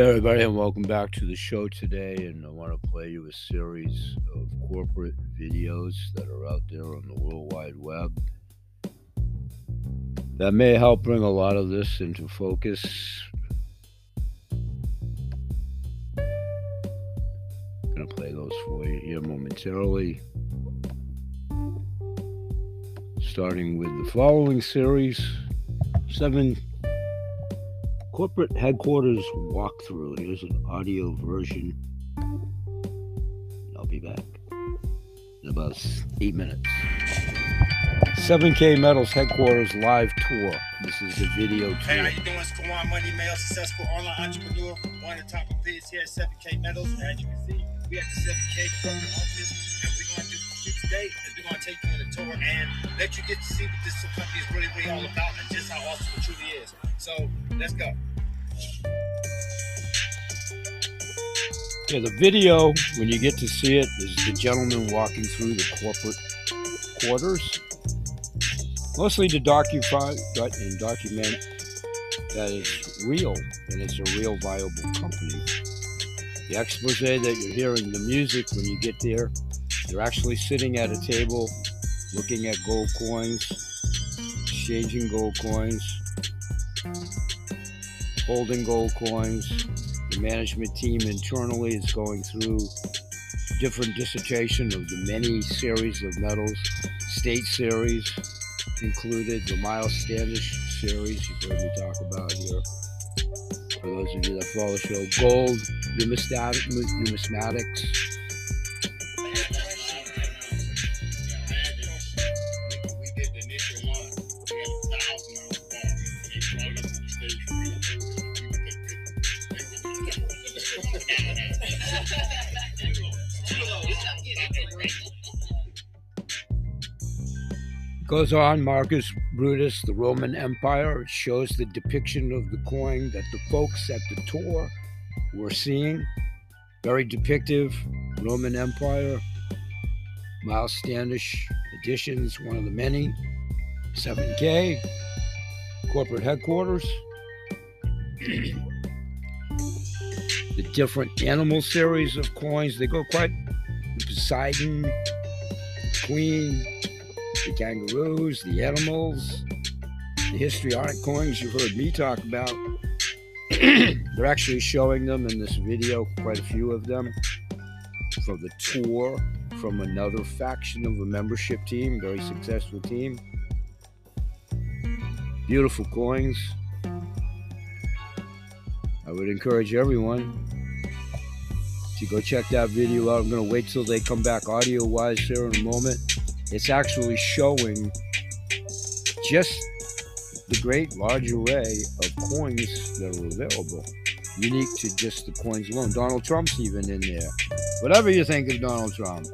Hey everybody, and welcome back to the show today. And I want to play you a series of corporate videos that are out there on the World Wide Web that may help bring a lot of this into focus. I'm going to play those for you here momentarily. Starting with the following series seven corporate headquarters walkthrough. Here's an audio version. I'll be back in about eight minutes. 7K Metals headquarters live tour. This is the video tour. Hey, how you doing? It's Kawan Money Mail, successful online entrepreneur, one of the top of bids here at 7K Metals. And As you can see, we at the 7K corporate office, and we're going to do today is we're going to take you tour and let you get to see what this company is really, really all about and just how awesome it truly is. So, let's go. Yeah, the video, when you get to see it, is the gentleman walking through the corporate quarters. Mostly to document and document that it's real and it's a real viable company. The expose that you're hearing, the music when you get there, you're actually sitting at a table looking at gold coins, exchanging gold coins, holding gold coins. The management team internally is going through different dissertation of the many series of metals, state series included, the Miles Standish series you've heard me talk about here. For those of you that follow the show, gold, numismatics, Goes on, Marcus Brutus, the Roman Empire. Shows the depiction of the coin that the folks at the tour were seeing. Very depictive, Roman Empire. Miles Standish editions, one of the many. 7K, corporate headquarters. the different animal series of coins, they go quite Poseidon, Queen, the kangaroos, the animals, the histrionic coins you've heard me talk about. They're actually showing them in this video, quite a few of them, from the tour from another faction of a membership team, very successful team. Beautiful coins. I would encourage everyone to go check that video out. I'm going to wait till they come back audio wise here in a moment it's actually showing just the great large array of coins that are available, unique to just the coins alone. Donald Trump's even in there. Whatever you think of Donald Trump.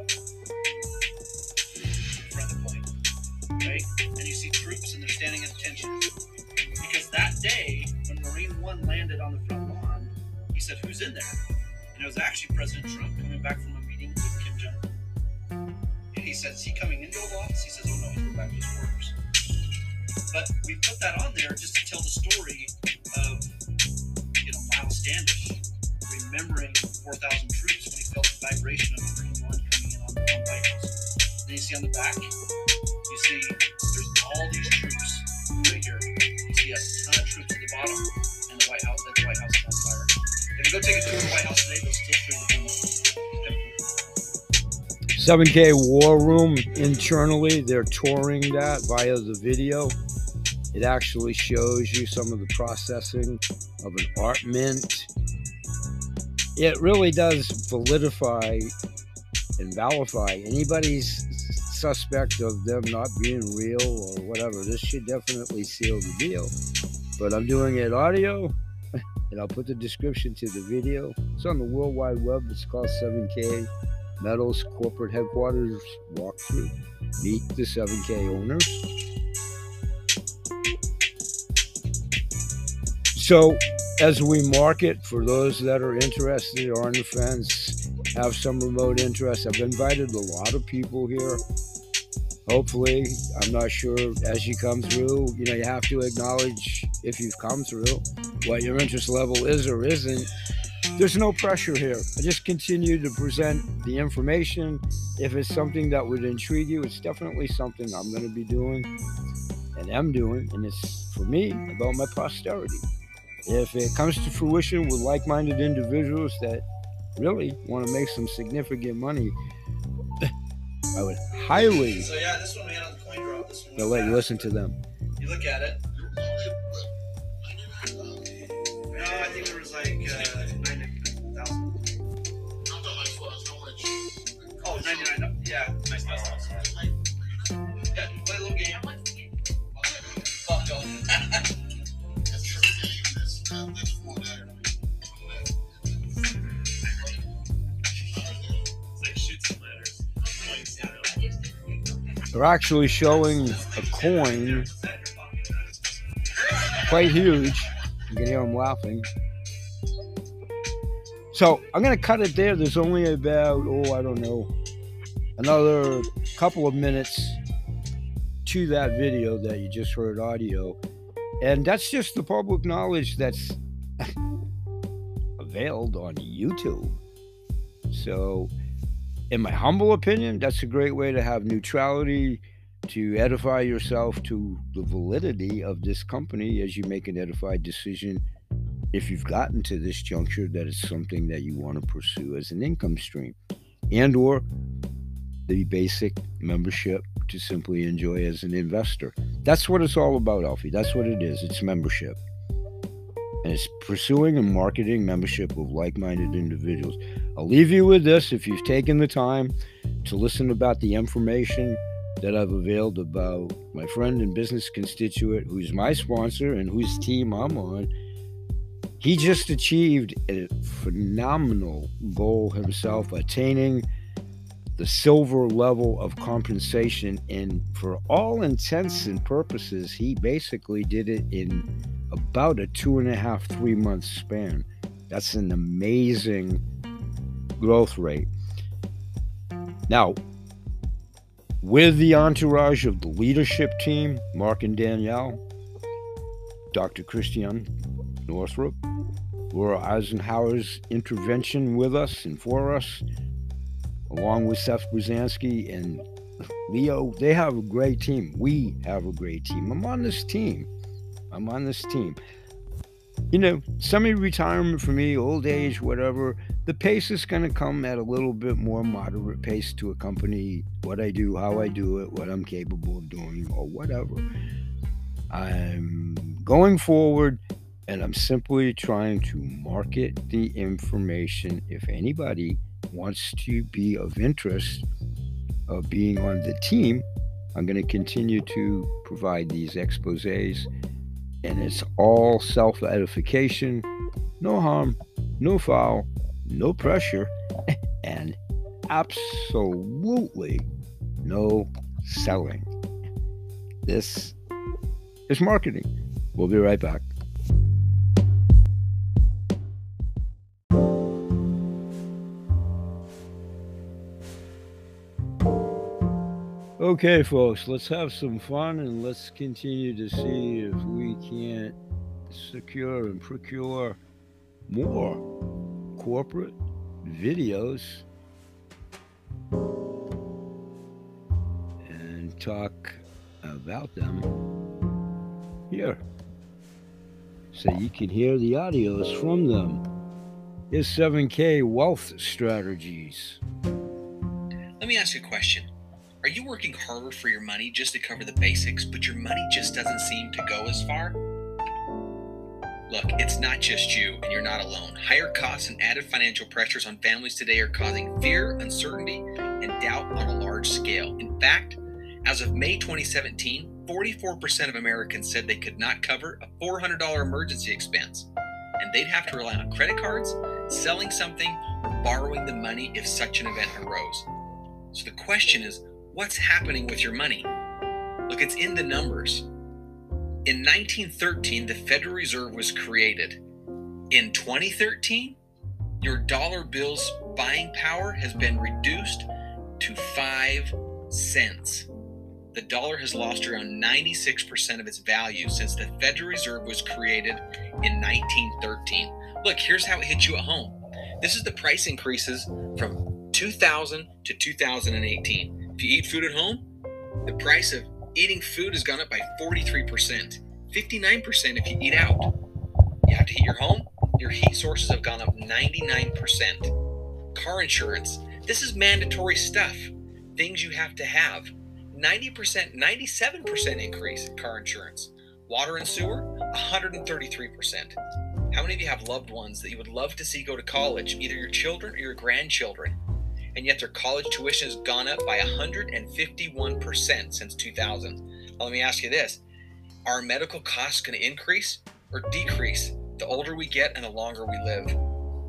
And you see troops and they're standing at attention. Because that day, when Marine One landed on the front lawn, he said, Who's in there? And it was actually President Trump coming back from says, he coming into Oval Office? He says, oh no, he's going back to his quarters. But we put that on there just to tell the story of, you know, Miles Standish remembering 4,000 troops when he felt the vibration of Marine One coming in on the White House. Then you see on the back, you see there's all these troops right here. You see a ton of troops at the bottom, and the White House, that the White House is on fire. If you go take a tour of the White House today, they'll 7K War Room internally, they're touring that via the video. It actually shows you some of the processing of an art mint. It really does validify and validify anybody's suspect of them not being real or whatever. This should definitely seal the deal. But I'm doing it audio, and I'll put the description to the video. It's on the World Wide Web. It's called 7K Metals corporate headquarters walkthrough. Meet the 7K owners. So, as we market for those that are interested or on the fence, have some remote interest, I've invited a lot of people here. Hopefully, I'm not sure as you come through, you know, you have to acknowledge if you've come through what your interest level is or isn't there's no pressure here. I just continue to present the information. If it's something that would intrigue you, it's definitely something I'm going to be doing and am doing, and it's for me about my posterity. If it comes to fruition with like minded individuals that really want to make some significant money, I would highly. So, yeah, this one we had on the coin drop. This one let you listen to them. You look at it. They're actually showing a coin quite huge. You can hear them laughing. So I'm gonna cut it there. There's only about oh I don't know another couple of minutes to that video that you just heard audio, and that's just the public knowledge that's availed on YouTube. So, in my humble opinion, that's a great way to have neutrality to edify yourself to the validity of this company as you make an edified decision if you've gotten to this juncture that it's something that you want to pursue as an income stream and or the basic membership to simply enjoy as an investor. That's what it's all about alfie. That's what it is. It's membership it's pursuing and marketing membership of like-minded individuals i'll leave you with this if you've taken the time to listen about the information that I've availed about my friend and business constituent who's my sponsor and whose team I'm on. He just achieved a phenomenal goal himself, attaining the silver level of compensation. And for all intents and purposes, he basically did it in about a two and a half, three month span. That's an amazing growth rate. Now, with the entourage of the leadership team, Mark and Danielle, Dr. Christian Northrup, Laura Eisenhower's intervention with us and for us, along with Seth Brzezinski and Leo, they have a great team. We have a great team. I'm on this team. I'm on this team. You know, semi retirement for me, old age, whatever, the pace is going to come at a little bit more moderate pace to accompany what I do, how I do it, what I'm capable of doing, or whatever. I'm going forward and I'm simply trying to market the information. If anybody wants to be of interest of being on the team, I'm going to continue to provide these exposes. And it's all self edification, no harm, no foul, no pressure, and absolutely no selling. This is marketing. We'll be right back. Okay, folks, let's have some fun and let's continue to see if we can't secure and procure more corporate videos and talk about them here so you can hear the audios from them. Is 7K Wealth Strategies. Let me ask you a question. Are you working harder for your money just to cover the basics, but your money just doesn't seem to go as far? Look, it's not just you, and you're not alone. Higher costs and added financial pressures on families today are causing fear, uncertainty, and doubt on a large scale. In fact, as of May 2017, 44% of Americans said they could not cover a $400 emergency expense, and they'd have to rely on credit cards, selling something, or borrowing the money if such an event arose. So the question is, what's happening with your money? Look, it's in the numbers. In 1913, the Federal Reserve was created. In 2013, your dollar bill's buying power has been reduced to 5 cents. The dollar has lost around 96% of its value since the Federal Reserve was created in 1913. Look, here's how it hits you at home. This is the price increases from 2000 to 2018. If you eat food at home, the price of eating food has gone up by 43%, 59% if you eat out. You have to heat your home, your heat sources have gone up 99%. Car insurance, this is mandatory stuff, things you have to have. 90%, 97% increase in car insurance. Water and sewer, 133%. How many of you have loved ones that you would love to see go to college, either your children or your grandchildren, and yet their college tuition has gone up by 151% since 2000? Well, let me ask you this Are medical costs going to increase or decrease the older we get and the longer we live?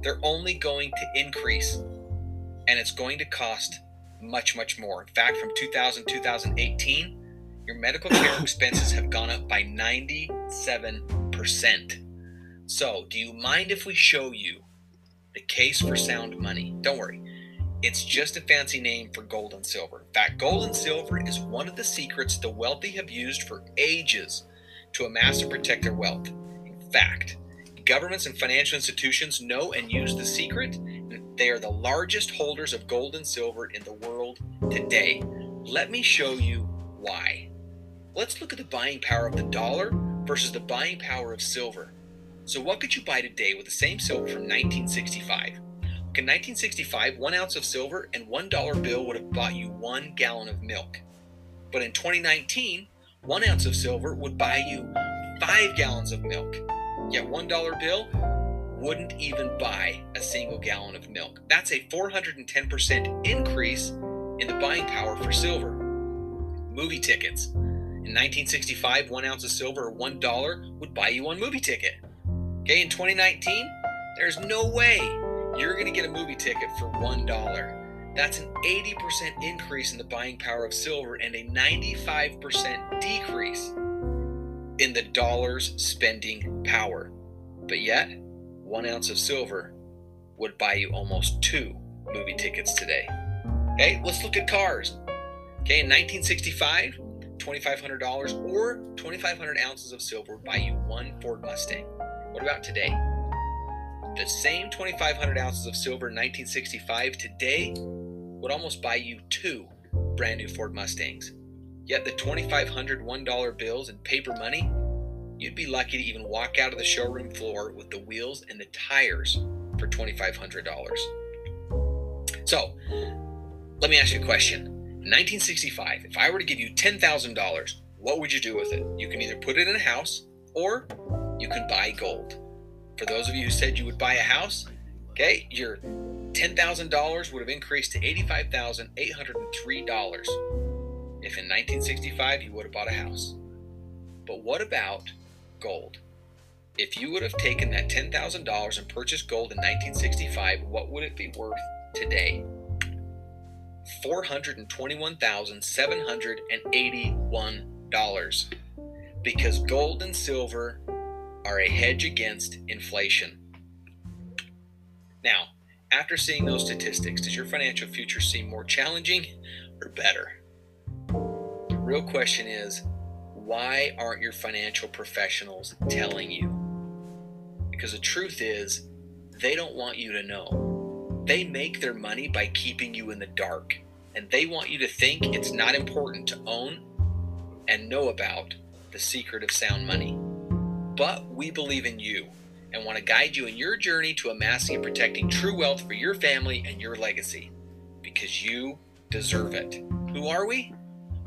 They're only going to increase, and it's going to cost much, much more. In fact, from 2000 2018, your medical care expenses have gone up by 97%. So, do you mind if we show you the case for sound money? Don't worry, it's just a fancy name for gold and silver. In fact, gold and silver is one of the secrets the wealthy have used for ages to amass and protect their wealth. In fact, governments and financial institutions know and use the secret. They are the largest holders of gold and silver in the world today. Let me show you why. Let's look at the buying power of the dollar versus the buying power of silver. So, what could you buy today with the same silver from 1965? In 1965, one ounce of silver and one dollar bill would have bought you one gallon of milk. But in 2019, one ounce of silver would buy you five gallons of milk. Yet one dollar bill wouldn't even buy a single gallon of milk. That's a 410% increase in the buying power for silver. Movie tickets. In 1965, one ounce of silver or one dollar would buy you one movie ticket. Okay, in 2019, there's no way you're going to get a movie ticket for one dollar. That's an 80% increase in the buying power of silver and a 95% decrease in the dollar's spending power. But yet, one ounce of silver would buy you almost two movie tickets today. Okay, let's look at cars. Okay, in 1965, $2,500 or 2,500 ounces of silver would buy you one Ford Mustang. What about today? The same 2,500 ounces of silver in 1965 today would almost buy you two brand new Ford Mustangs. Yet the 2,500 $1 bills and paper money, you'd be lucky to even walk out of the showroom floor with the wheels and the tires for $2,500. So, let me ask you a question. In 1965, if I were to give you $10,000, what would you do with it? You can either put it in a house or you can buy gold. For those of you who said you would buy a house, okay, your $10,000 would have increased to $85,803 if in 1965 you would have bought a house. But what about gold? If you would have taken that $10,000 and purchased gold in 1965, what would it be worth today? $421,781 because gold and silver are a hedge against inflation. Now, after seeing those statistics, does your financial future seem more challenging or better? The real question is why aren't your financial professionals telling you? Because the truth is, they don't want you to know. They make their money by keeping you in the dark, and they want you to think it's not important to own and know about the secret of sound money. But we believe in you and want to guide you in your journey to amassing and protecting true wealth for your family and your legacy because you deserve it. Who are we?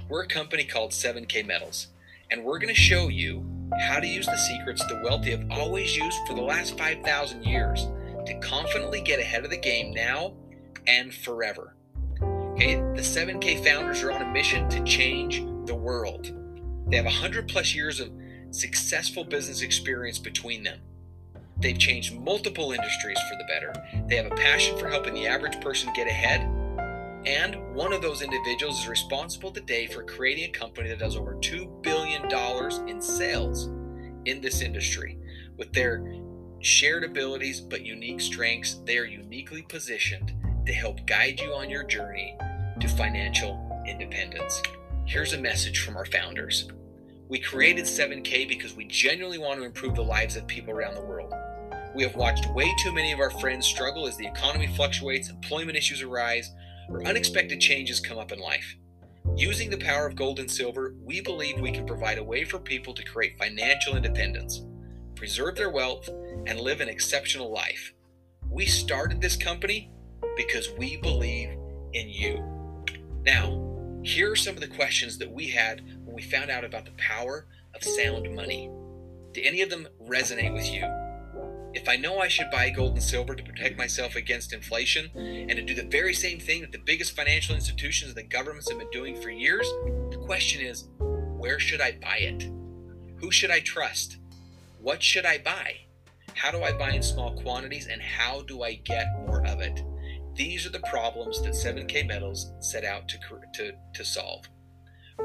We're a company called 7K Metals, and we're going to show you how to use the secrets the wealthy have always used for the last 5,000 years to confidently get ahead of the game now and forever. Okay, the 7K founders are on a mission to change the world. They have 100 plus years of successful business experience between them. They've changed multiple industries for the better. They have a passion for helping the average person get ahead. And one of those individuals is responsible today for creating a company that does over $2 billion in sales in this industry. With their shared abilities but unique strengths, they are uniquely positioned to help guide you on your journey to financial independence. Here's a message from our founders. We created 7K because we genuinely want to improve the lives of people around the world. We have watched way too many of our friends struggle as the economy fluctuates, employment issues arise, or unexpected changes come up in life. Using the power of gold and silver, we believe we can provide a way for people to create financial independence, preserve their wealth, and live an exceptional life. We started this company because we believe in you. Now, here are some of the questions that we had when we found out about the power of sound money. Do any of them resonate with you? If I know I should buy gold and silver to protect myself against inflation and to do the very same thing that the biggest financial institutions and the governments have been doing for years, the question is where should I buy it? Who should I trust? What should I buy? How do I buy in small quantities and how do I get more of it? These are the problems that 7K Metals set out to, to, to solve.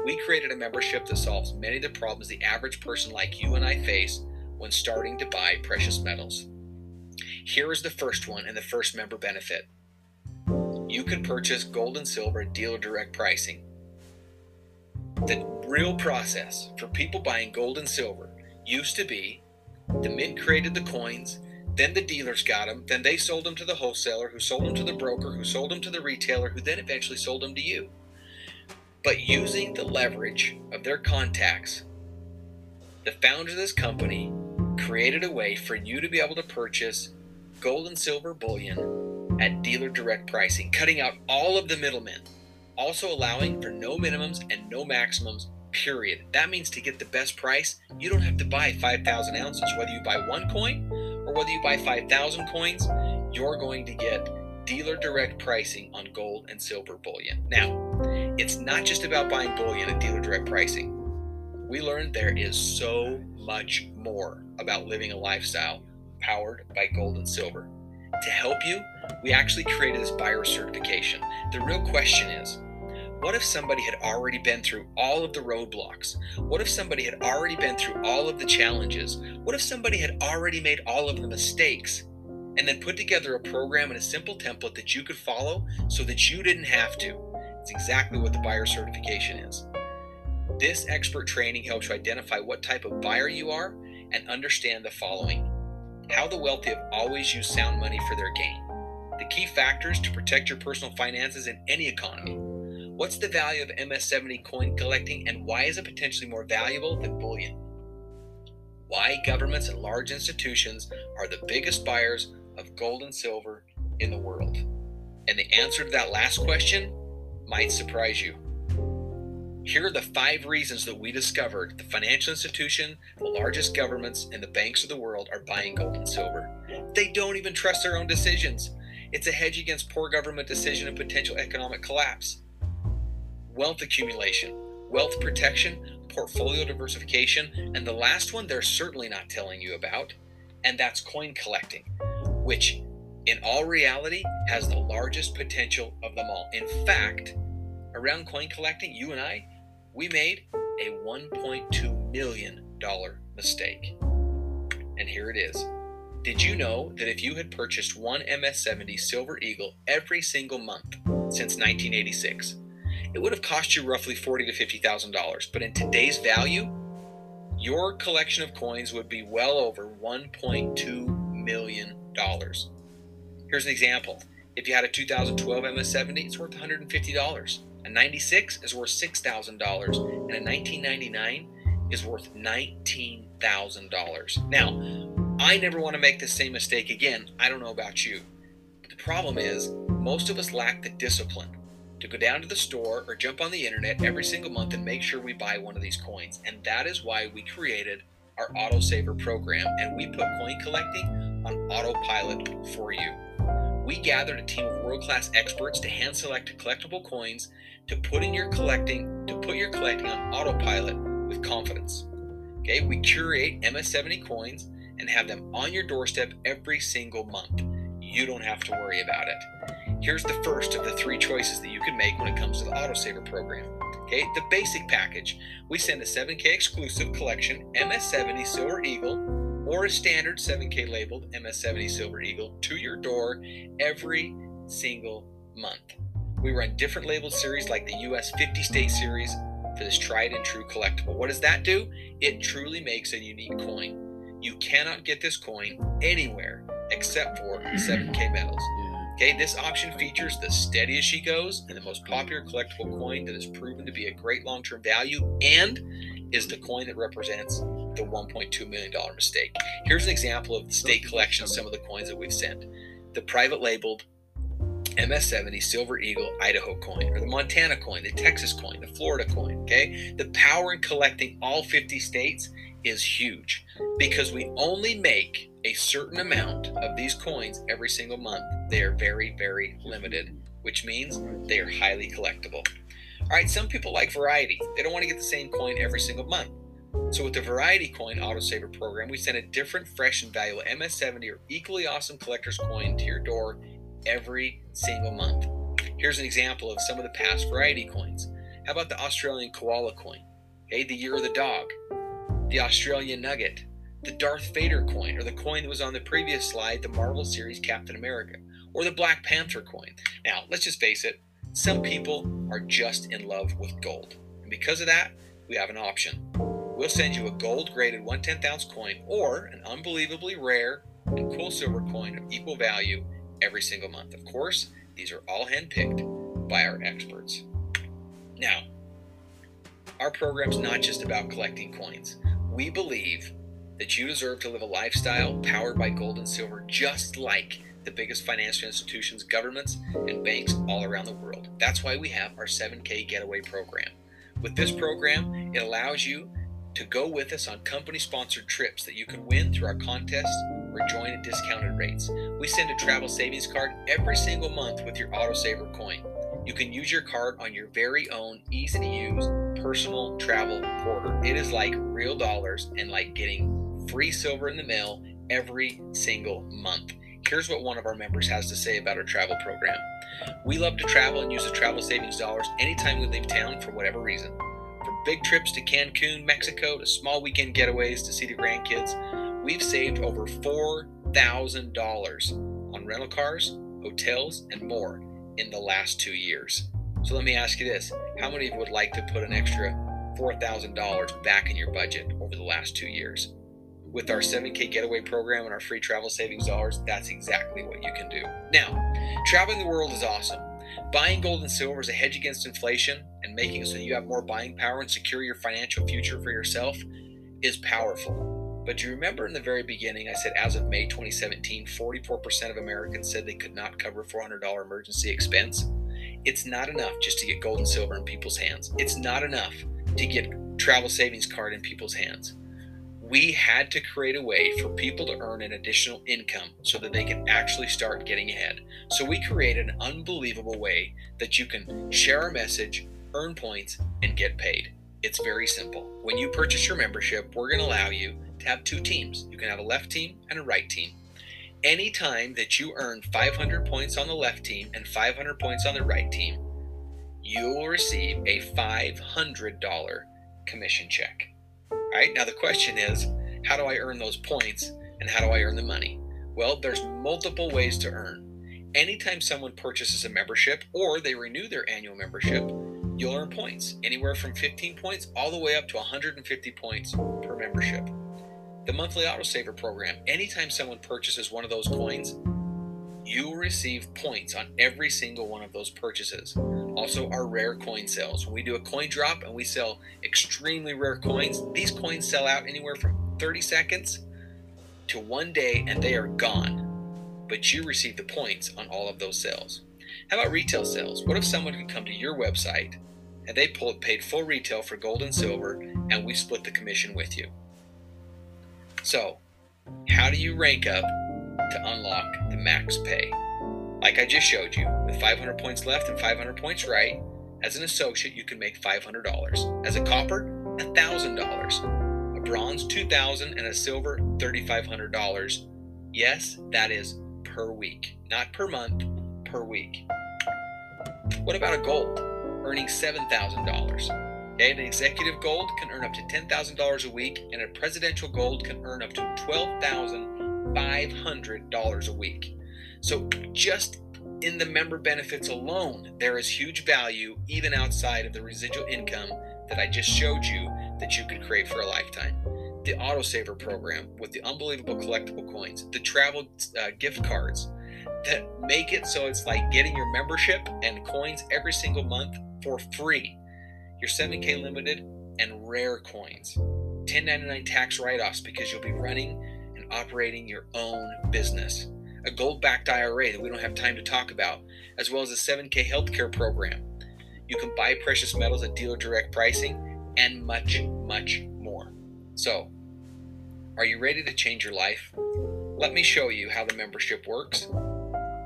We created a membership that solves many of the problems the average person like you and I face when starting to buy precious metals. Here is the first one and the first member benefit. You can purchase gold and silver at dealer direct pricing. The real process for people buying gold and silver used to be the mint created the coins, then the dealers got them, then they sold them to the wholesaler, who sold them to the broker, who sold them to the retailer, who then eventually sold them to you. But using the leverage of their contacts, the founder of this company created a way for you to be able to purchase gold and silver bullion at dealer direct pricing, cutting out all of the middlemen, also allowing for no minimums and no maximums, period. That means to get the best price, you don't have to buy 5,000 ounces. Whether you buy one coin or whether you buy 5,000 coins, you're going to get dealer direct pricing on gold and silver bullion. Now, it's not just about buying bullion at dealer direct pricing. We learned there is so much more about living a lifestyle powered by gold and silver. To help you, we actually created this buyer certification. The real question is what if somebody had already been through all of the roadblocks? What if somebody had already been through all of the challenges? What if somebody had already made all of the mistakes? And then put together a program and a simple template that you could follow so that you didn't have to. It's exactly what the buyer certification is. This expert training helps you identify what type of buyer you are and understand the following how the wealthy have always used sound money for their gain, the key factors to protect your personal finances in any economy. What's the value of MS70 coin collecting and why is it potentially more valuable than bullion? Why governments and large institutions are the biggest buyers of gold and silver in the world? And the answer to that last question might surprise you. Here are the five reasons that we discovered the financial institution, the largest governments, and the banks of the world are buying gold and silver. They don't even trust their own decisions. It's a hedge against poor government decision and potential economic collapse. Wealth accumulation, wealth protection, portfolio diversification, and the last one they're certainly not telling you about, and that's coin collecting, which in all reality has the largest potential of them all. In fact, around coin collecting, you and I, we made a $1.2 million mistake. And here it is. Did you know that if you had purchased one MS70 Silver Eagle every single month since 1986, it would have cost you roughly forty to fifty thousand dollars. But in today's value, your collection of coins would be well over 1.2 million dollars. Here's an example. If you had a 2012 MS70, it's worth $150. A 96 is worth $6,000, and a 1999 is worth $19,000. Now, I never want to make the same mistake again. I don't know about you. But the problem is, most of us lack the discipline to go down to the store or jump on the internet every single month and make sure we buy one of these coins. And that is why we created our autosaver program and we put coin collecting on autopilot for you. We gathered a team of world-class experts to hand select collectible coins to put in your collecting to put your collecting on autopilot with confidence. Okay, we curate MS70 coins and have them on your doorstep every single month. You don't have to worry about it. Here's the first of the three choices that you can make when it comes to the autosaver program. Okay, the basic package. We send a 7K exclusive collection MS70 Silver Eagle or a standard 7K labeled MS70 Silver Eagle to your door every single month. We run different labeled series like the US 50 state series for this tried and true collectible. What does that do? It truly makes a unique coin. You cannot get this coin anywhere except for 7K metals. Okay, this option features the steady as she goes and the most popular collectible coin that is proven to be a great long term value and is the coin that represents the $1.2 million mistake. Here's an example of the state collection of some of the coins that we've sent. The private labeled MS70 Silver Eagle Idaho coin, or the Montana coin, the Texas coin, the Florida coin. Okay, the power in collecting all 50 states is huge because we only make a certain amount of these coins every single month. They are very, very limited, which means they are highly collectible. All right, some people like variety. They don't want to get the same coin every single month. So with the Variety Coin Autosaver program, we send a different, fresh, and valuable MS70 or equally awesome collector's coin to your door every single month. Here's an example of some of the past Variety coins. How about the Australian Koala coin? Okay, the Year of the Dog, the Australian Nugget, the Darth Vader coin, or the coin that was on the previous slide, the Marvel series Captain America, or the Black Panther coin. Now, let's just face it, some people are just in love with gold. And because of that, we have an option. We'll send you a gold graded 1 10th ounce coin or an unbelievably rare and cool silver coin of equal value every single month. Of course, these are all handpicked by our experts. Now, our program's not just about collecting coins. We believe that you deserve to live a lifestyle powered by gold and silver, just like the biggest financial institutions, governments, and banks all around the world. That's why we have our 7K Getaway program. With this program, it allows you to go with us on company sponsored trips that you can win through our contests or join at discounted rates. We send a travel savings card every single month with your autosaver coin. You can use your card on your very own easy to use personal travel porter. It is like real dollars and like getting free silver in the mail every single month. Here's what one of our members has to say about our travel program. We love to travel and use the travel savings dollars anytime we leave town for whatever reason. Big trips to Cancun, Mexico, to small weekend getaways to see the grandkids, we've saved over $4,000 on rental cars, hotels, and more in the last two years. So let me ask you this how many of you would like to put an extra $4,000 back in your budget over the last two years? With our 7K getaway program and our free travel savings dollars, that's exactly what you can do. Now, traveling the world is awesome. Buying gold and silver is a hedge against inflation and making it so you have more buying power and secure your financial future for yourself is powerful. But do you remember in the very beginning, I said as of May 2017, 44% of Americans said they could not cover $400 emergency expense? It's not enough just to get gold and silver in people's hands. It's not enough to get travel savings card in people's hands we had to create a way for people to earn an additional income so that they can actually start getting ahead. So we created an unbelievable way that you can share our message, earn points, and get paid. It's very simple. When you purchase your membership, we're going to allow you to have two teams. You can have a left team and a right team. Anytime that you earn 500 points on the left team and 500 points on the right team, you will receive a $500 commission check. Right? Now the question is, how do I earn those points and how do I earn the money? Well, there's multiple ways to earn. Anytime someone purchases a membership or they renew their annual membership, you'll earn points, anywhere from 15 points all the way up to 150 points per membership. The monthly autosaver program, anytime someone purchases one of those coins, you will receive points on every single one of those purchases. Also, our rare coin sales. When we do a coin drop and we sell extremely rare coins, these coins sell out anywhere from 30 seconds to one day and they are gone. But you receive the points on all of those sales. How about retail sales? What if someone could come to your website and they pulled, paid full retail for gold and silver and we split the commission with you? So, how do you rank up to unlock the max pay. Like I just showed you, with 500 points left and 500 points right, as an associate, you can make $500. As a copper, $1,000. A bronze, 2,000, and a silver, $3,500. Yes, that is per week, not per month, per week. What about a gold? Earning $7,000. Okay, an executive gold can earn up to $10,000 a week, and a presidential gold can earn up to $12,000 $500 a week. So just in the member benefits alone, there is huge value even outside of the residual income that I just showed you that you could create for a lifetime. the autosaver program with the unbelievable collectible coins, the travel uh, gift cards that make it so it's like getting your membership and coins every single month for free. Your 7K limited and rare coins. 1099 tax write offs because you'll be running and operating your own business. A gold backed IRA that we don't have time to talk about, as well as a 7K healthcare program. You can buy precious metals at dealer direct pricing and much, much more. So, are you ready to change your life? Let me show you how the membership works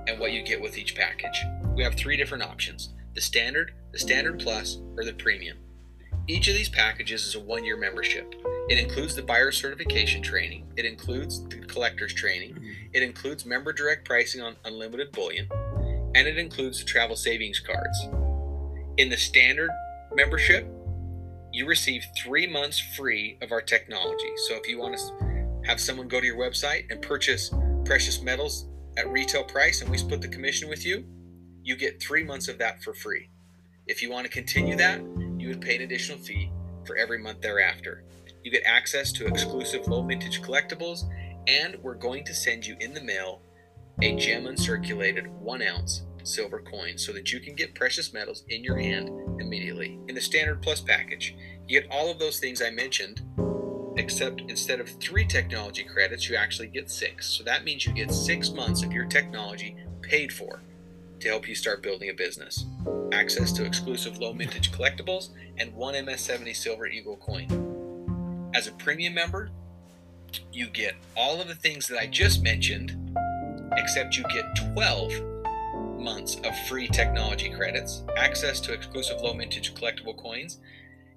and what you get with each package. We have three different options the standard, the standard plus, or the premium. Each of these packages is a one year membership. It includes the buyer certification training, it includes the collector's training, mm-hmm. it includes member direct pricing on unlimited bullion, and it includes the travel savings cards. In the standard membership, you receive three months free of our technology. So if you want to have someone go to your website and purchase precious metals at retail price and we split the commission with you, you get three months of that for free. If you want to continue that, you would pay an additional fee for every month thereafter. You get access to exclusive low mintage collectibles, and we're going to send you in the mail a gem uncirculated one ounce silver coin so that you can get precious metals in your hand immediately. In the standard plus package, you get all of those things I mentioned, except instead of three technology credits, you actually get six. So that means you get six months of your technology paid for to help you start building a business. Access to exclusive low mintage collectibles and one MS70 Silver Eagle coin. As a premium member, you get all of the things that I just mentioned, except you get 12 months of free technology credits, access to exclusive low mintage collectible coins.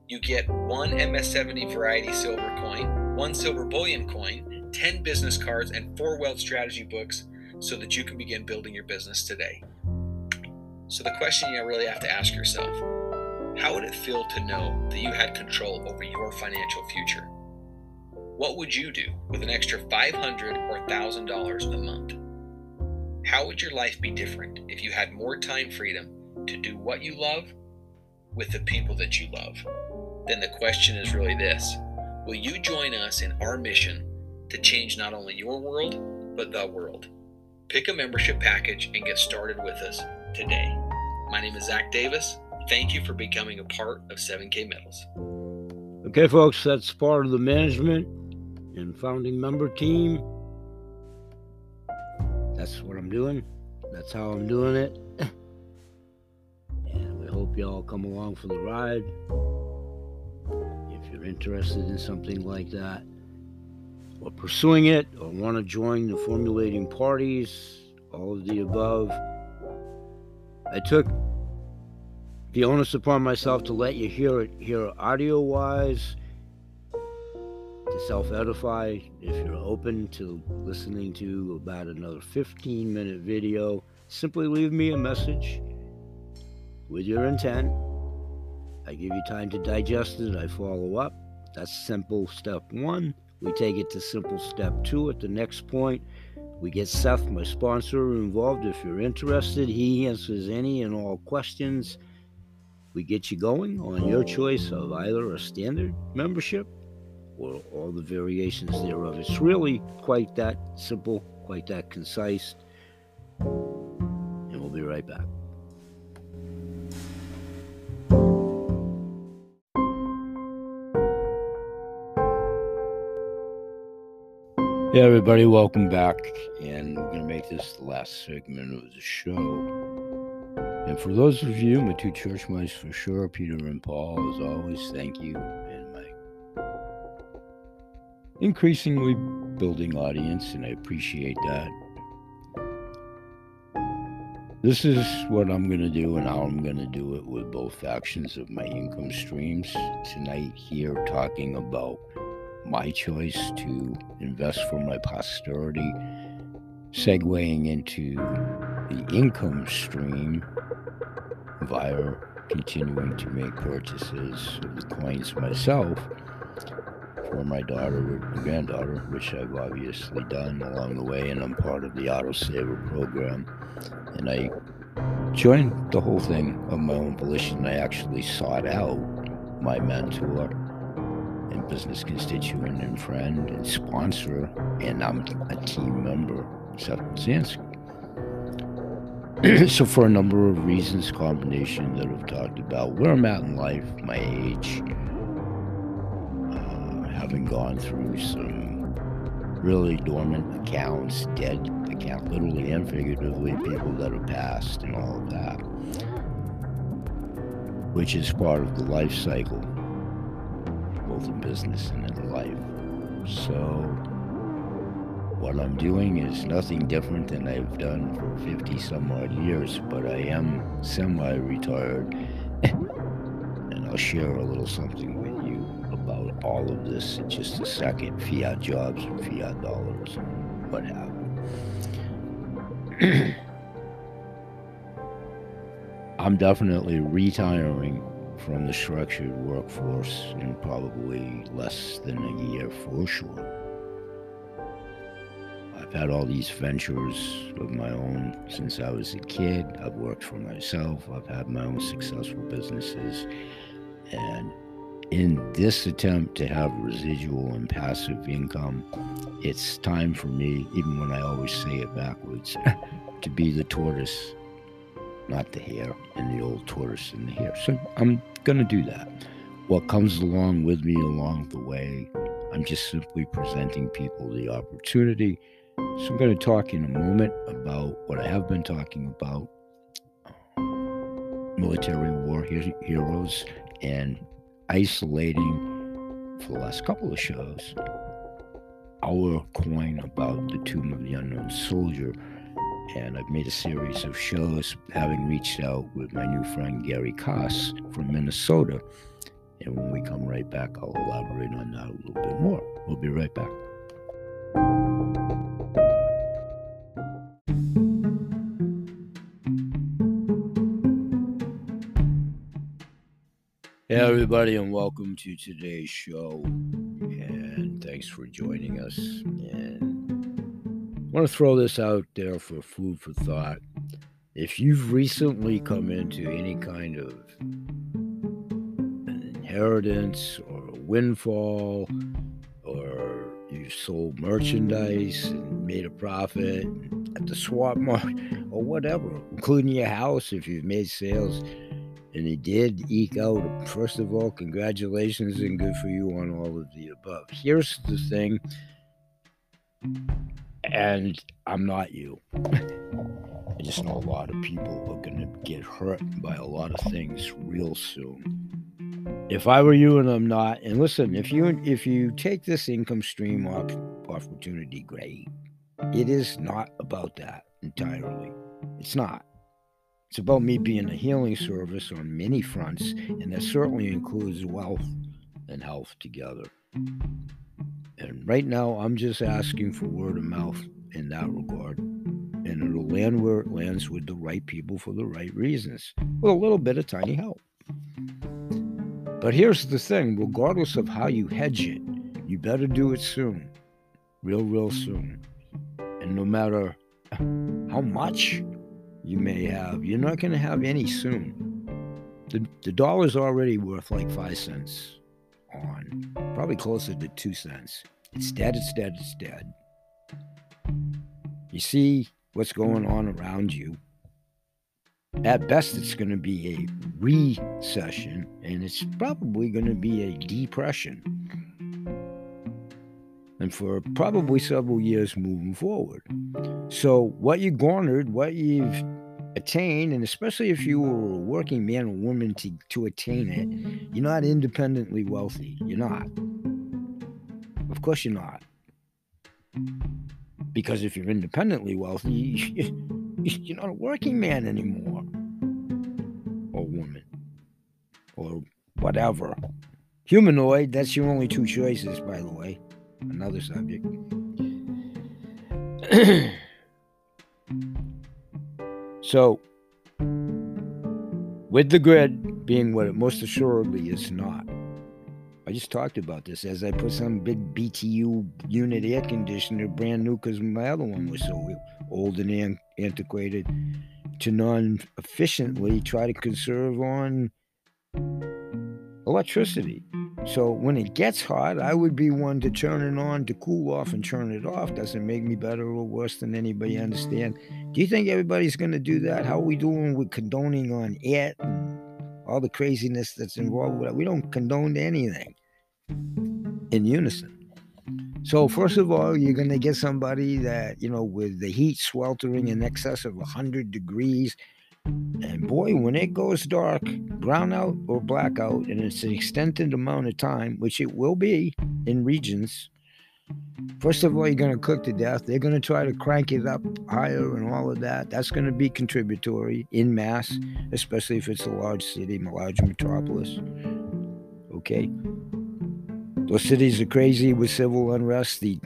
You get one MS70 variety silver coin, one silver bullion coin, 10 business cards, and four wealth strategy books so that you can begin building your business today. So, the question you really have to ask yourself how would it feel to know that you had control over your financial future? What would you do with an extra 500 or $1,000 a month? How would your life be different if you had more time freedom to do what you love with the people that you love? Then the question is really this Will you join us in our mission to change not only your world, but the world? Pick a membership package and get started with us today. My name is Zach Davis. Thank you for becoming a part of 7K Metals. Okay, folks, that's part of the management and founding member team. That's what I'm doing. That's how I'm doing it. and we hope y'all come along for the ride. If you're interested in something like that, or pursuing it, or want to join the formulating parties, all of the above. I took the onus upon myself to let you hear it here audio wise to self edify. If you're open to listening to about another 15 minute video, simply leave me a message with your intent. I give you time to digest it, I follow up. That's simple step one. We take it to simple step two at the next point. We get Seth, my sponsor, involved. If you're interested, he answers any and all questions. We get you going on your choice of either a standard membership or all the variations thereof. It's really quite that simple, quite that concise. And we'll be right back. Hey, everybody, welcome back. And we're going to make this the last segment of the show. And for those of you, my two church mice for sure, Peter and Paul, as always, thank you. And my increasingly building audience, and I appreciate that. This is what I'm going to do and how I'm going to do it with both factions of my income streams. Tonight, here, talking about my choice to invest for my posterity, segueing into the income stream via continuing to make purchases of the coins myself for my daughter or granddaughter, which I've obviously done along the way, and I'm part of the Autosaver program. And I joined the whole thing of my own volition. I actually sought out my mentor and business constituent and friend and sponsor, and I'm a team member, Seth Brzezinski. so, for a number of reasons, combination that I've talked about, where I'm at in life, my age, uh, having gone through some really dormant accounts, dead account, literally and figuratively, people that have passed, and all of that, which is part of the life cycle, both in business and in life. So, what I'm doing is nothing different than I've done for 50 some odd years, but I am semi retired. and I'll share a little something with you about all of this in just a second fiat jobs and fiat dollars and what have you. I'm definitely retiring from the structured workforce in probably less than a year for sure. I've had all these ventures of my own since I was a kid. I've worked for myself. I've had my own successful businesses. And in this attempt to have residual and passive income, it's time for me, even when I always say it backwards, to be the tortoise, not the hare, and the old tortoise and the hare. So I'm going to do that. What comes along with me along the way, I'm just simply presenting people the opportunity so, I'm going to talk in a moment about what I have been talking about military war heroes and isolating for the last couple of shows our coin about the Tomb of the Unknown Soldier. And I've made a series of shows having reached out with my new friend Gary Koss from Minnesota. And when we come right back, I'll elaborate on that a little bit more. We'll be right back. Hey, everybody, and welcome to today's show. And thanks for joining us. And I want to throw this out there for food for thought. If you've recently come into any kind of an inheritance or a windfall, or you've sold merchandise and made a profit at the swap market, or whatever, including your house if you've made sales and he did eke out. First of all, congratulations and good for you on all of the above. Here's the thing, and I'm not you. I just know a lot of people are going to get hurt by a lot of things real soon. If I were you and I'm not, and listen, if you if you take this income stream op- opportunity, great. It is not about that entirely. It's not. It's about me being a healing service on many fronts, and that certainly includes wealth and health together. And right now, I'm just asking for word of mouth in that regard. And it'll land where it lands with the right people for the right reasons, with a little bit of tiny help. But here's the thing regardless of how you hedge it, you better do it soon. Real, real soon. And no matter how much you may have. You're not going to have any soon. The, the dollar's already worth like five cents on, probably closer to two cents. It's dead, it's dead, it's dead. You see what's going on around you. At best, it's going to be a recession, and it's probably going to be a depression. And for probably several years moving forward. So, what you garnered, what you've attained, and especially if you were a working man or woman to, to attain it, you're not independently wealthy. You're not. Of course, you're not. Because if you're independently wealthy, you're not a working man anymore, or woman, or whatever. Humanoid, that's your only two choices, by the way. Another subject. So, with the grid being what it most assuredly is not, I just talked about this as I put some big BTU unit air conditioner, brand new, because my other one was so old and antiquated, to non efficiently try to conserve on electricity. So when it gets hot, I would be one to turn it on to cool off and turn it off. Doesn't make me better or worse than anybody. Understand? Do you think everybody's going to do that? How are we doing with condoning on it and all the craziness that's involved with it? We don't condone anything in unison. So first of all, you're going to get somebody that you know with the heat sweltering in excess of 100 degrees and boy, when it goes dark, brownout or blackout, and it's an extended amount of time, which it will be in regions, first of all, you're going to cook to death. They're going to try to crank it up higher and all of that. That's going to be contributory in mass, especially if it's a large city, a large metropolis. Okay? Those cities are crazy with civil unrest, the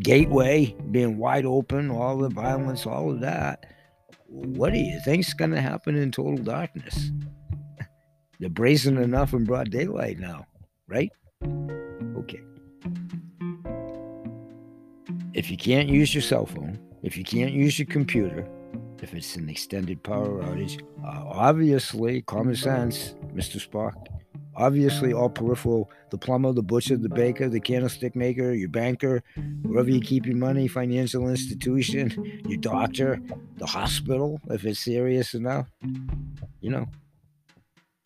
gateway being wide open, all the violence, all of that what do you think's going to happen in total darkness? They're brazen enough in broad daylight now, right? Okay. If you can't use your cell phone, if you can't use your computer, if it's an extended power outage, uh, obviously, common sense, Mr. Spock, obviously um, all peripheral the plumber the butcher the baker the candlestick maker your banker wherever you keep your money financial institution your doctor the hospital if it's serious enough you know.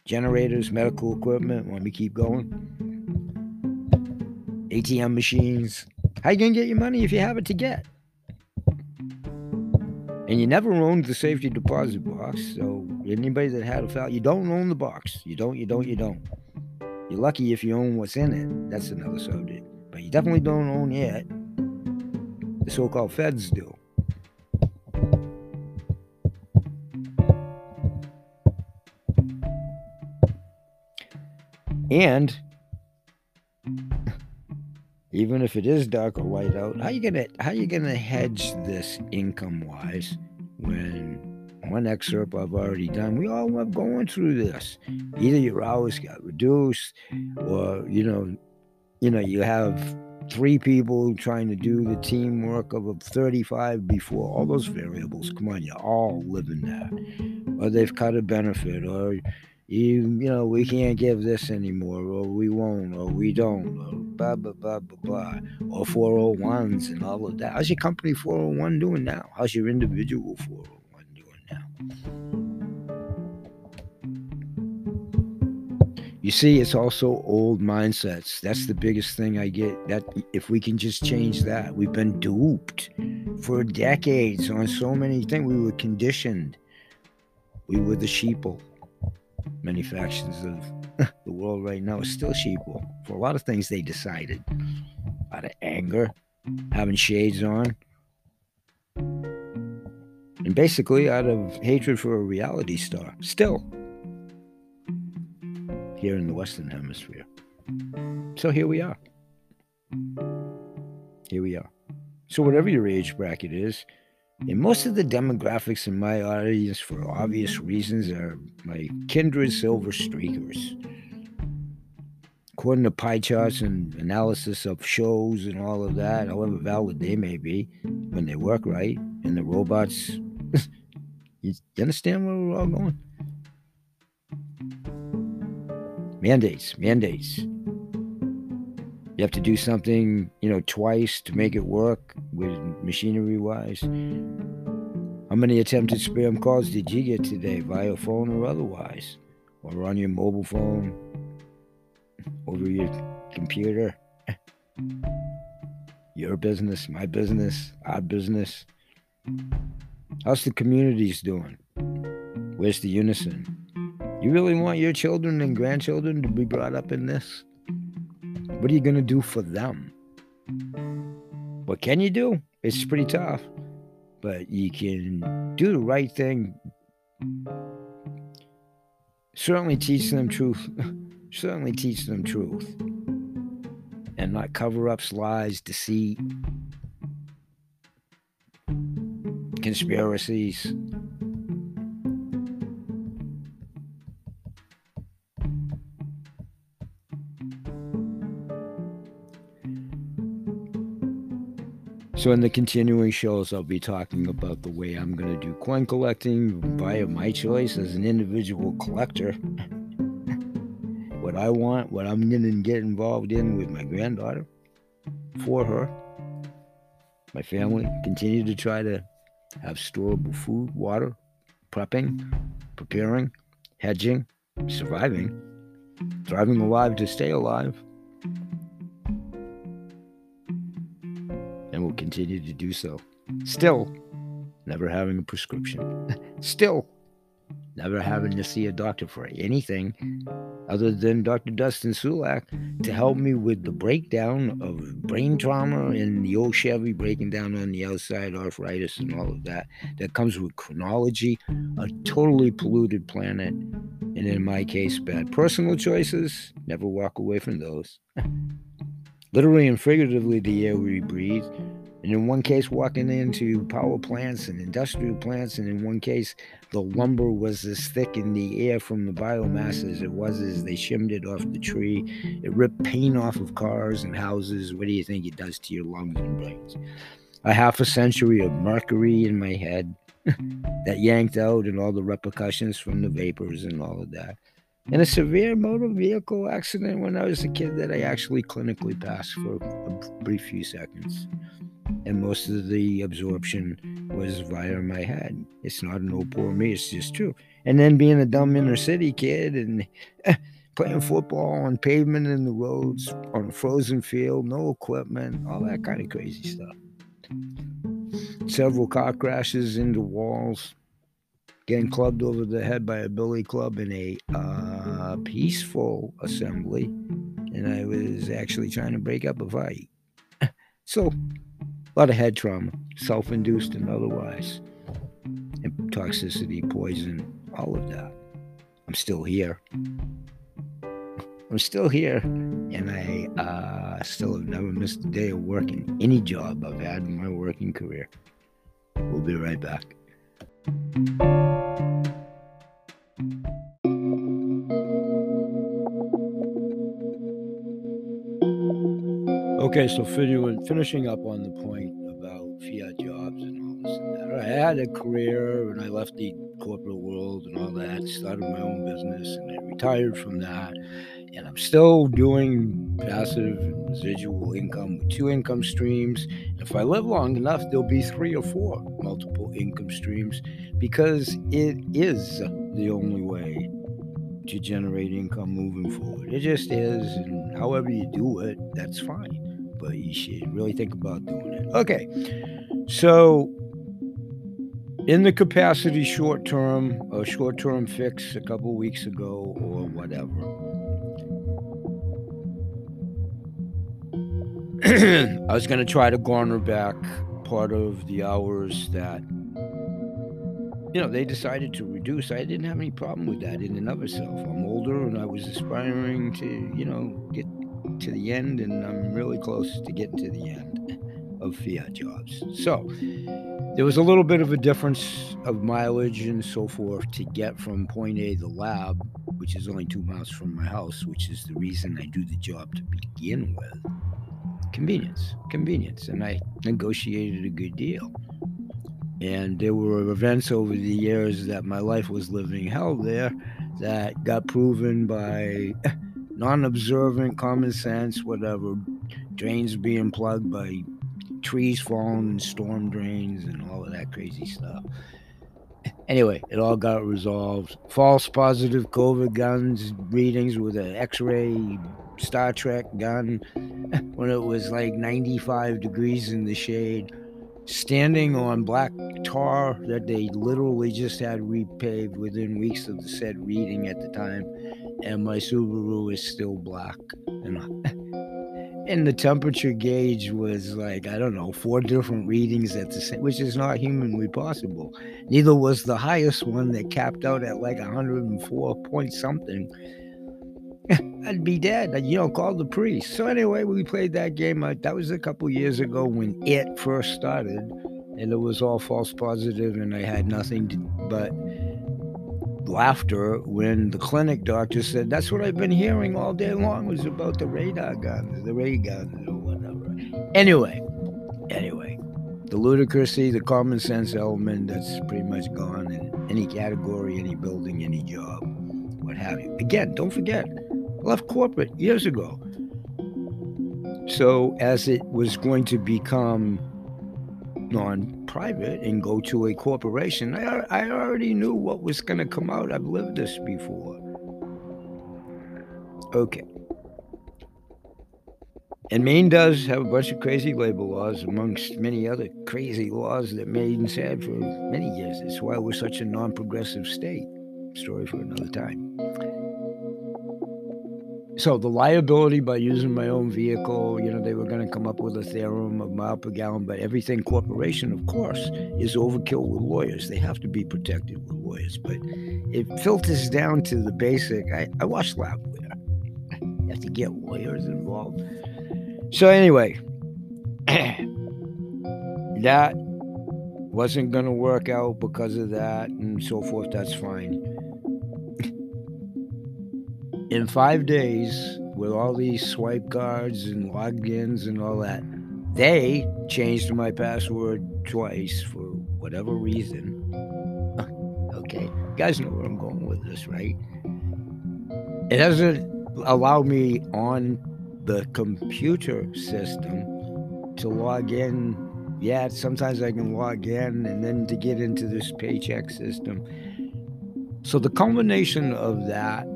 Generators medical equipment when we keep going. Atm machines. How you gonna get your money if you have it to get and you never owned the safety deposit box so anybody that had a foul you don't own the box you don't you don't you don't you're lucky if you own what's in it. That's another subject. But you definitely don't own it. The so called feds do. And even if it is dark or white out, how you gonna how you gonna hedge this income wise when one excerpt I've already done. We all love going through this. Either your hours got reduced, or you know, you know, you have three people trying to do the teamwork of a 35 before all those variables. Come on, you're all living that. Or they've cut a benefit, or you, you know, we can't give this anymore, or we won't, or we don't, or blah, blah, blah, blah, blah, or 401s and all of that. How's your company 401 doing now? How's your individual 401? doing now You see, it's also old mindsets. That's the biggest thing I get. That if we can just change that, we've been duped for decades on so many things. We were conditioned. We were the sheeple. Many factions of the world right now are still sheeple. For a lot of things they decided. Out of anger, having shades on, and basically out of hatred for a reality star. Still, here in the Western Hemisphere. So here we are. Here we are. So, whatever your age bracket is, and most of the demographics in my audience, for obvious mm-hmm. reasons, are my kindred silver streakers. According to pie charts and analysis of shows and all of that, however valid they may be, when they work right and the robots you understand where we're all going? Mandates, mandates. You have to do something, you know, twice to make it work with machinery wise. How many attempted spam calls did you get today via phone or otherwise? Or on your mobile phone? Over your computer? your business, my business, our business. How's the communities doing? Where's the unison? You really want your children and grandchildren to be brought up in this? What are you going to do for them? What can you do? It's pretty tough, but you can do the right thing. Certainly teach them truth. Certainly teach them truth. And not cover ups, lies, deceit, conspiracies. So, in the continuing shows, I'll be talking about the way I'm going to do coin collecting via my choice as an individual collector. what I want, what I'm going to get involved in with my granddaughter for her, my family, continue to try to have storable food, water, prepping, preparing, hedging, surviving, thriving alive to stay alive. Will continue to do so. Still, never having a prescription. Still, never having to see a doctor for anything other than Dr. Dustin Sulak to help me with the breakdown of brain trauma and the old Chevy breaking down on the outside, arthritis, and all of that. That comes with chronology, a totally polluted planet, and in my case, bad personal choices. Never walk away from those. Literally and figuratively, the air we breathe and in one case walking into power plants and industrial plants and in one case the lumber was as thick in the air from the biomass as it was as they shimmed it off the tree. It ripped paint off of cars and houses. What do you think it does to your lungs and brains? A half a century of mercury in my head that yanked out and all the repercussions from the vapors and all of that. And a severe motor vehicle accident when I was a kid that I actually clinically passed for a brief few seconds and most of the absorption was via my head. It's not an old poor me, it's just true. And then being a dumb inner city kid and playing football on pavement in the roads, on a frozen field, no equipment, all that kind of crazy stuff. Several car crashes into walls, getting clubbed over the head by a billy club in a uh, peaceful assembly, and I was actually trying to break up a fight. so a lot of head trauma, self induced and otherwise, and toxicity, poison, all of that. I'm still here. I'm still here, and I uh, still have never missed a day of work in any job I've had in my working career. We'll be right back. Okay, so finishing up on the point about fiat jobs and all this and that. I had a career and I left the corporate world and all that, started my own business and I retired from that. And I'm still doing passive residual income with two income streams. If I live long enough, there'll be three or four multiple income streams because it is the only way to generate income moving forward. It just is. And however you do it, that's fine but you should really think about doing it. Okay, so in the capacity short term, a short term fix a couple weeks ago or whatever. I was going to try to garner back part of the hours that you know they decided to reduce i didn't have any problem with that in and of itself i'm older and i was aspiring to you know get to the end, and I'm really close to getting to the end of fiat jobs. So there was a little bit of a difference of mileage and so forth to get from point A, the lab, which is only two miles from my house, which is the reason I do the job to begin with. Convenience, convenience. And I negotiated a good deal. And there were events over the years that my life was living hell there that got proven by non-observant, common sense, whatever. Drains being plugged by trees falling and storm drains and all of that crazy stuff. Anyway, it all got resolved. False positive COVID guns readings with an X-ray Star Trek gun when it was like 95 degrees in the shade. Standing on black tar that they literally just had repaved within weeks of the said reading at the time and my Subaru is still black. And, and the temperature gauge was like, I don't know, four different readings at the same, which is not humanly possible. Neither was the highest one that capped out at like 104 point something. I'd be dead. You know, call the priest. So anyway, we played that game. Uh, that was a couple years ago when it first started, and it was all false positive, and I had nothing to, but laughter when the clinic doctor said, That's what I've been hearing all day long was about the radar guns, the ray guns, or whatever. Anyway, anyway, the ludicrousy, the common sense element that's pretty much gone in any category, any building, any job, what have you. Again, don't forget, left corporate years ago. So, as it was going to become non private and go to a corporation, I, I already knew what was going to come out. I've lived this before. Okay. And Maine does have a bunch of crazy labor laws, amongst many other crazy laws that Maine's had for many years. That's why we're such a non progressive state. Story for another time. So the liability by using my own vehicle, you know, they were going to come up with a theorem of mile per gallon, but everything corporation, of course, is overkill with lawyers. They have to be protected with lawyers, but it filters down to the basic. I, I watch Loudware. You have to get lawyers involved. So anyway, that wasn't going to work out because of that and so forth. That's fine in five days, with all these swipe cards and logins and all that, they changed my password twice for whatever reason. okay, you guys know where I'm going with this, right? It doesn't allow me on the computer system to log in. Yeah, sometimes I can log in and then to get into this paycheck system. So the culmination of that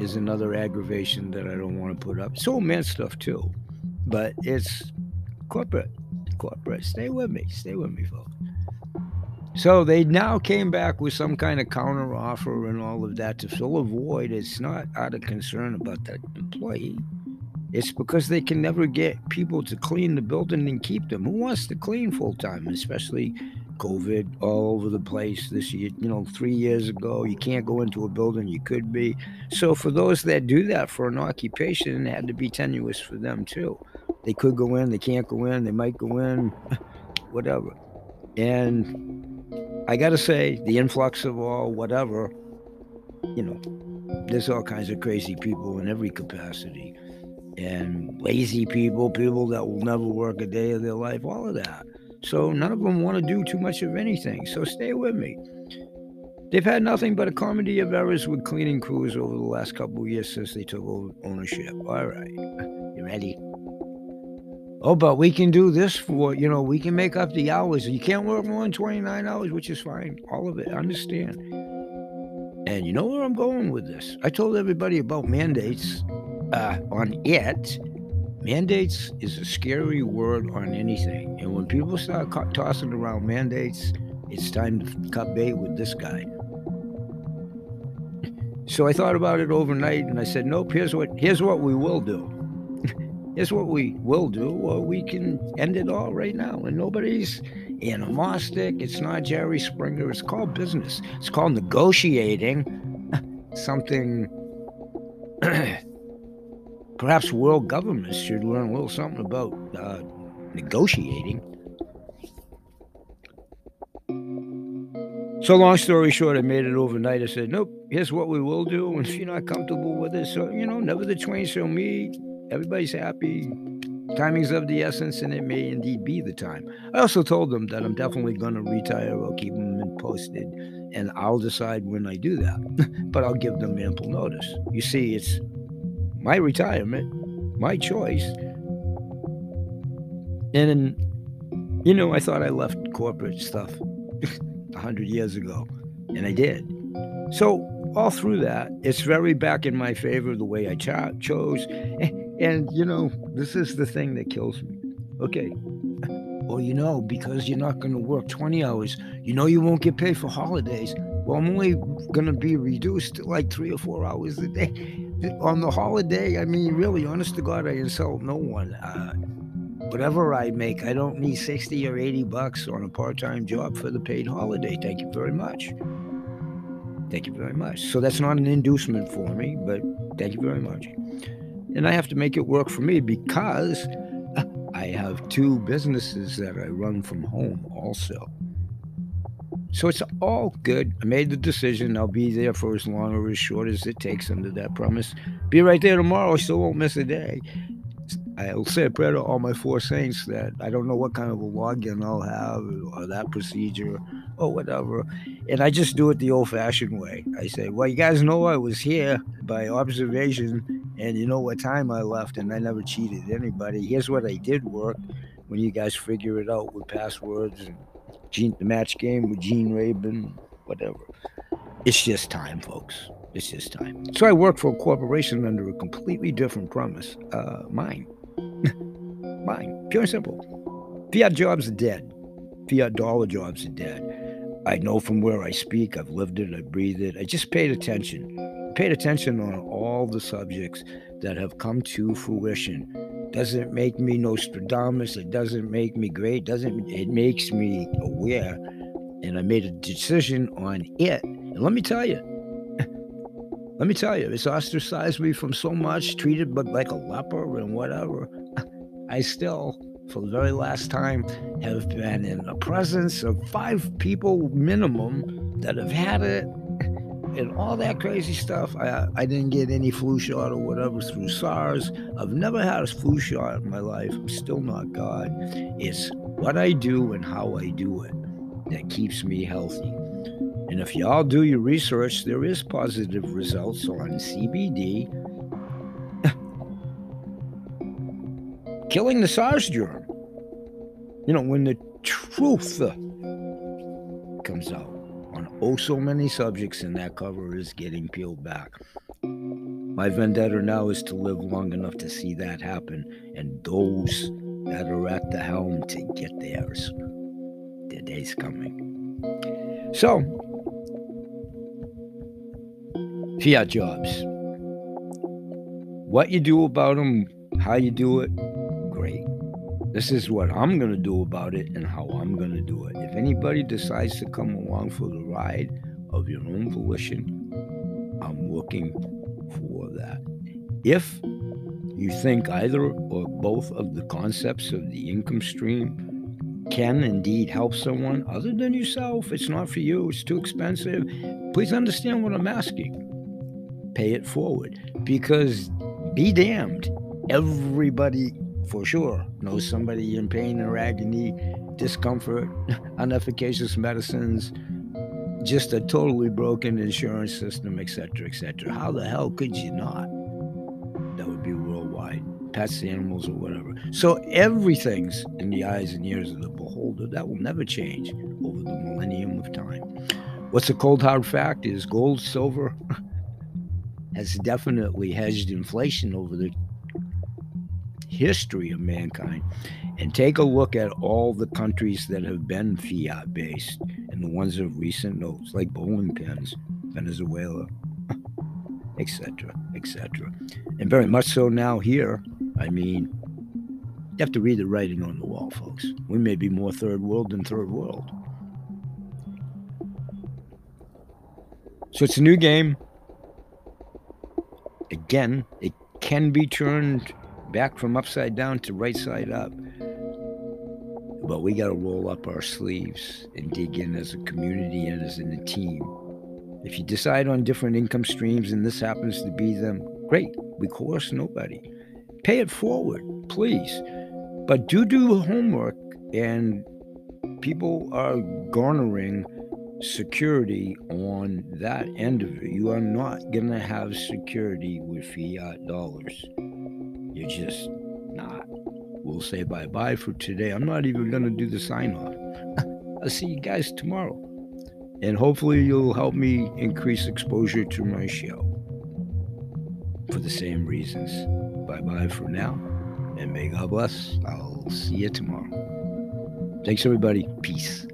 is another aggravation that I don't want to put up. So man stuff too, but it's corporate. Corporate. Stay with me. Stay with me, folks. So they now came back with some kind of counter offer and all of that to fill a void. It's not out of concern about that employee. It's because they can never get people to clean the building and keep them. Who wants to clean full time, especially COVID all over the place this year, you know, three years ago. You can't go into a building, you could be. So, for those that do that for an occupation, it had to be tenuous for them too. They could go in, they can't go in, they might go in, whatever. And I got to say, the influx of all whatever, you know, there's all kinds of crazy people in every capacity and lazy people, people that will never work a day of their life, all of that. So none of them want to do too much of anything. So stay with me. They've had nothing but a comedy of errors with cleaning crews over the last couple years since they took over ownership. All right. You ready? Oh, but we can do this for, you know, we can make up the hours. You can't work more than 29 hours, which is fine. All of it. understand. And you know where I'm going with this? I told everybody about mandates uh, on it mandates is a scary word on anything. And when people start ca- tossing around mandates, it's time to cut bait with this guy. So I thought about it overnight and I said, nope, here's what here's what we will do. here's what we will do, we can end it all right now. And nobody's animostic. It's not Jerry Springer. It's called business. It's called negotiating something Perhaps world governments should learn a little something about uh, negotiating. So, long story short, I made it overnight. I said, Nope, here's what we will do. And if you're not comfortable with it, so, you know, never the twain shall meet. Everybody's happy. Timing's of the essence, and it may indeed be the time. I also told them that I'm definitely going to retire or keep them posted, and I'll decide when I do that. but I'll give them ample notice. You see, it's my retirement, my choice. And, you know, I thought I left corporate stuff a hundred years ago, and I did. So all through that, it's very back in my favor the way I cho- chose. And, you know, this is the thing that kills me. Okay. Well, you know, because you're not going to work 20 hours, you know, you won't get paid for holidays. Well, I'm only going to be reduced to like three or four hours a day on the holiday, I mean, really, honest to God, I insult no one. Uh, whatever I make, I don't need 60 or 80 bucks on a part time job for the paid holiday. Thank you very much. Thank you very much. So that's not an inducement for me, but thank you very much. And I have to make it work for me because I have two businesses that I run from home also. So it's all good. I made the decision. I'll be there for as long or as short as it takes under that promise. Be right there tomorrow. I still won't miss a day. I'll say a prayer to all my four saints that I don't know what kind of a login I'll have or that procedure or whatever. And I just do it the old fashioned way. I say, well, you guys know I was here by observation And you know what time I left, and I never cheated anybody. Here's what I did work when you guys figure it out with passwords and Gene, the match game with Gene Rayburn, whatever. It's just time, folks. It's just time. So I work for a corporation under a completely different premise. Uh, mine. mine. Pure and simple. Fiat jobs are dead. Fiat dollar jobs are dead. I know from where I speak. I've lived it. I breathe it. I just paid attention. I paid attention on all the subjects that have come to fruition. Doesn't make me Nostradamus. It doesn't make me great. Doesn't it makes me aware? And I made a decision on it. And let me tell you, let me tell you, it's ostracized me from so much, treated but like a leper and whatever. I still, for the very last time, have been in the presence of five people minimum that have had it and all that crazy stuff. I, I didn't get any flu shot or whatever through SARS. I've never had a flu shot in my life. I'm still not God. It's what I do and how I do it that keeps me healthy. And if y'all do your research, there is positive results on CBD killing the SARS germ. You know, when the truth comes out oh so many subjects, and that cover is getting peeled back. My vendetta now is to live long enough to see that happen, and those that are at the helm to get theirs. The day's coming. So, fiat jobs. What you do about them, how you do it. This is what I'm going to do about it and how I'm going to do it. If anybody decides to come along for the ride of your own volition, I'm looking for that. If you think either or both of the concepts of the income stream can indeed help someone other than yourself, it's not for you, it's too expensive, please understand what I'm asking. Pay it forward because be damned, everybody for sure Know somebody in pain and agony, discomfort, unefficacious medicines, just a totally broken insurance system, etc., etc. How the hell could you not? That would be worldwide, pets, animals, or whatever. So everything's in the eyes and ears of the beholder. That will never change over the millennium of time. What's a cold hard fact is gold, silver has definitely hedged inflation over the history of mankind and take a look at all the countries that have been fiat based and the ones of recent notes like bowling pins venezuela etc etc and very much so now here i mean you have to read the writing on the wall folks. We may be more third world than third world. So it's a new game. Again it can be turned back from upside down to right side up. But we got to roll up our sleeves and dig in as a community and as in a team. If you decide on different income streams and this happens to be them, great. We coerce nobody. Pay it forward, please. But do do homework, and people are garnering security on that end of it. You are not going to have security with fiat dollars. You're just not. We'll say bye bye for today. I'm not even going to do the sign off. I'll see you guys tomorrow. And hopefully, you'll help me increase exposure to my show for the same reasons. Bye bye for now. And may God bless. I'll see you tomorrow. Thanks, everybody. Peace.